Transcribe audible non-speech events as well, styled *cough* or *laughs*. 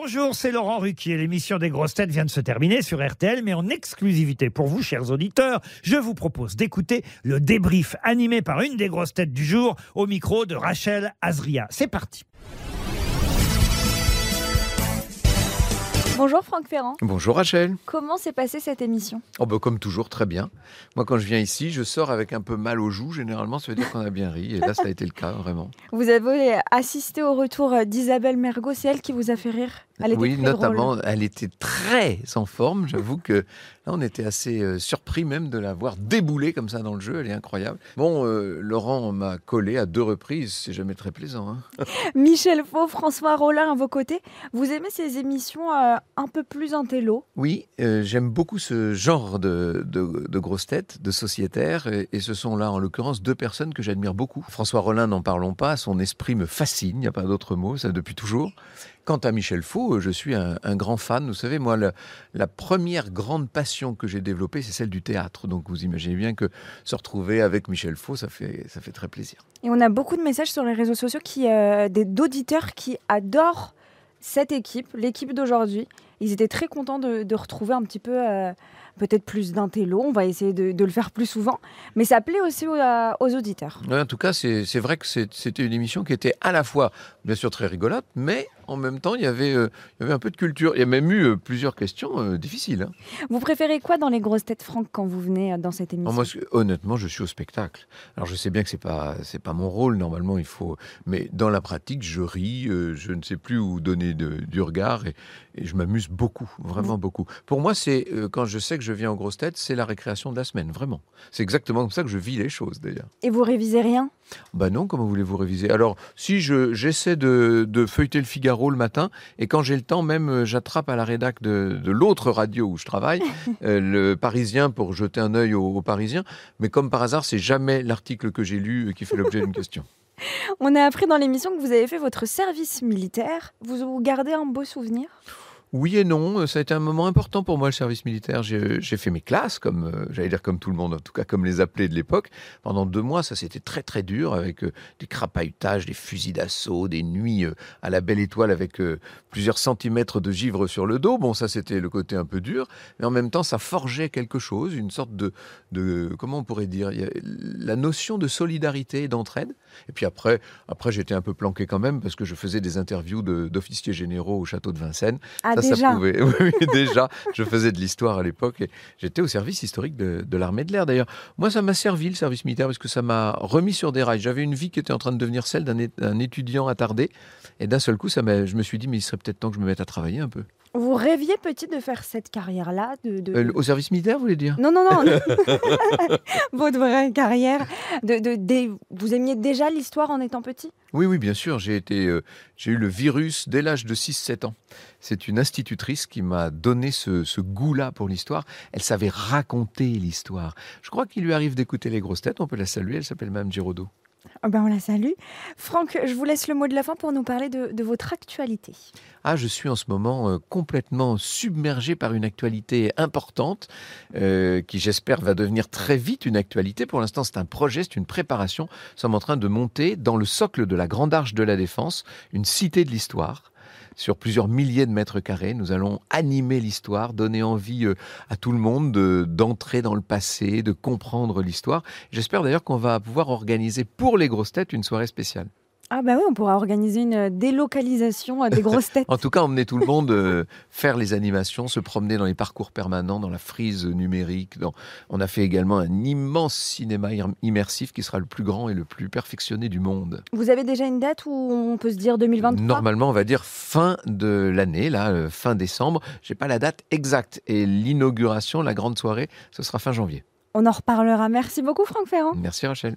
Bonjour, c'est Laurent Ruquier. L'émission des grosses têtes vient de se terminer sur RTL, mais en exclusivité pour vous, chers auditeurs, je vous propose d'écouter le débrief animé par une des grosses têtes du jour au micro de Rachel Azria. C'est parti. Bonjour Franck Ferrand. Bonjour Rachel. Comment s'est passée cette émission? Oh bah comme toujours, très bien. Moi quand je viens ici, je sors avec un peu mal aux joues. Généralement, ça veut dire qu'on a bien ri. Et là, ça a été le cas, vraiment. Vous avez assisté au retour d'Isabelle Mergot. C'est elle qui vous a fait rire? Elle était Oui, notamment, elle était très en forme. J'avoue que là, on était assez euh, surpris même de la voir débouler comme ça dans le jeu. Elle est incroyable. Bon, euh, Laurent m'a collé à deux reprises. C'est jamais très plaisant. Hein. *laughs* Michel Faux, François Rollin à vos côtés. Vous aimez ces émissions euh, un peu plus intello? Oui, euh, j'aime beaucoup ce genre de, de, grosses têtes, de sociétaires, et, ce sont là, en l'occurrence, deux personnes que j'admire beaucoup. François Rollin, n'en parlons pas, son esprit me fascine, il n'y a pas d'autre mot, ça depuis toujours. Quant à Michel Faux, je suis un, grand fan. Vous savez, moi, la première grande passion que j'ai développée, c'est celle du théâtre. Donc vous imaginez bien que se retrouver avec Michel Faux, ça fait, ça fait très plaisir. Et on a beaucoup de messages sur les réseaux sociaux qui, euh, d'auditeurs qui adorent cette équipe, l'équipe d'aujourd'hui. Ils étaient très contents de, retrouver un petit peu, euh, peut-être plus d'intello. On va essayer de, le faire plus souvent. Mais ça plaît aussi aux, aux auditeurs. en tout cas, c'est vrai que c'était une émission qui était à la fois, bien sûr, très rigolote, mais en même temps, il y avait, euh, il y avait un peu de culture. Il y a même eu euh, plusieurs questions difficiles. Hein. Vous préférez quoi dans les grosses têtes, Franck, quand vous venez dans cette émission? moi, Honnêtement, je suis au spectacle. Alors, je sais bien que c'est pas, c'est pas mon rôle normalement. Il faut, mais dans la pratique, je ris. je ne sais plus où donner du regard et, je m'amuse beaucoup, vraiment beaucoup. Pour moi, c'est quand je sais que je viens aux grosses têtes, c'est la récréation de la semaine, vraiment. C'est exactement comme ça que je vis les choses, d'ailleurs. Et vous révisez rien? Ben non. Comment voulez-vous réviser? Alors, si je j'essaie de, de feuilleter le Figaro le matin. Et quand j'ai le temps, même, euh, j'attrape à la rédac de, l'autre radio où je travaille, *laughs* euh, le Parisien, pour jeter un œil aux Parisiens. Mais comme par hasard, c'est jamais l'article que j'ai lu qui fait l'objet d'une question. *laughs* On a appris dans l'émission que vous avez fait votre service militaire. Vous gardez un beau souvenir? Oui et non, ça a été un moment important pour moi le service militaire. J'ai fait mes classes, comme euh, j'allais dire comme tout le monde, en tout cas comme les appelés de l'époque. Pendant deux mois, ça c'était très très dur avec euh, des crapahutages, des fusils d'assaut, des nuits euh, à la belle étoile avec plusieurs centimètres de givre sur le dos. Bon, ça c'était le côté un peu dur, mais en même temps ça forgeait quelque chose, une sorte de, de comment on pourrait dire, la notion de solidarité et d'entraide. Et puis après, après j'étais un peu planqué quand même parce que je faisais des interviews d'officiers généraux au château de Vincennes. Ah, déjà. *laughs* Oui, déjà, je faisais de l'histoire à l'époque et j'étais au service historique de, l'armée de l'air. D'ailleurs, moi, ça m'a servi le service militaire parce que ça m'a remis sur des rails. J'avais une vie qui était en train de devenir celle d'un étudiant attardé et d'un seul coup, ça je me suis dit, mais il serait peut-être temps que je me mette à travailler un peu. Vous rêviez petit de faire cette carrière-là de, euh, Au service militaire, vous voulez dire? Non, non, non. *laughs* *laughs* Votre vraie carrière. De, vous aimiez déjà l'histoire en étant petit? Oui, oui, bien sûr. J'ai été, euh, j'ai eu le virus dès l'âge de 6-7 ans. C'est une institutrice qui m'a donné ce, ce goût-là pour l'histoire. Elle savait raconter l'histoire. Je crois qu'il lui arrive d'écouter les grosses têtes. On peut la saluer. Elle s'appelle Mme Giraudot. Ah ben on la salue. Franck, je vous laisse le mot de la fin pour nous parler de, votre actualité. Ah, je suis en ce moment euh, complètement submergé par une actualité importante euh, qui, j'espère, va devenir très vite une actualité. Pour l'instant, c'est un projet, c'est une préparation. Nous sommes en train de monter dans le socle de la Grande Arche de la Défense une cité de l'histoire sur plusieurs milliers de mètres carrés. Nous allons animer l'histoire, donner envie euh, à tout le monde d'entrer dans le passé, de comprendre l'histoire. J'espère d'ailleurs qu'on va pouvoir organiser pour les grosses têtes une soirée spéciale. Ah bah oui, on pourra organiser une euh, délocalisation euh, des grosses têtes. *laughs* en tout cas, emmener tout le monde euh, faire les animations, se promener dans les parcours permanents, dans la frise numérique. Dans... On a fait également un immense cinéma immersif qui sera le plus grand et le plus perfectionné du monde. Vous avez déjà une date où on peut se dire 2023 Normalement, on va dire fin de l'année, là, fin décembre. J'ai pas la date exacte. Et l'inauguration, la grande soirée, ce sera fin janvier. On en reparlera. Merci beaucoup, Franck Ferrand. Merci, Rachel.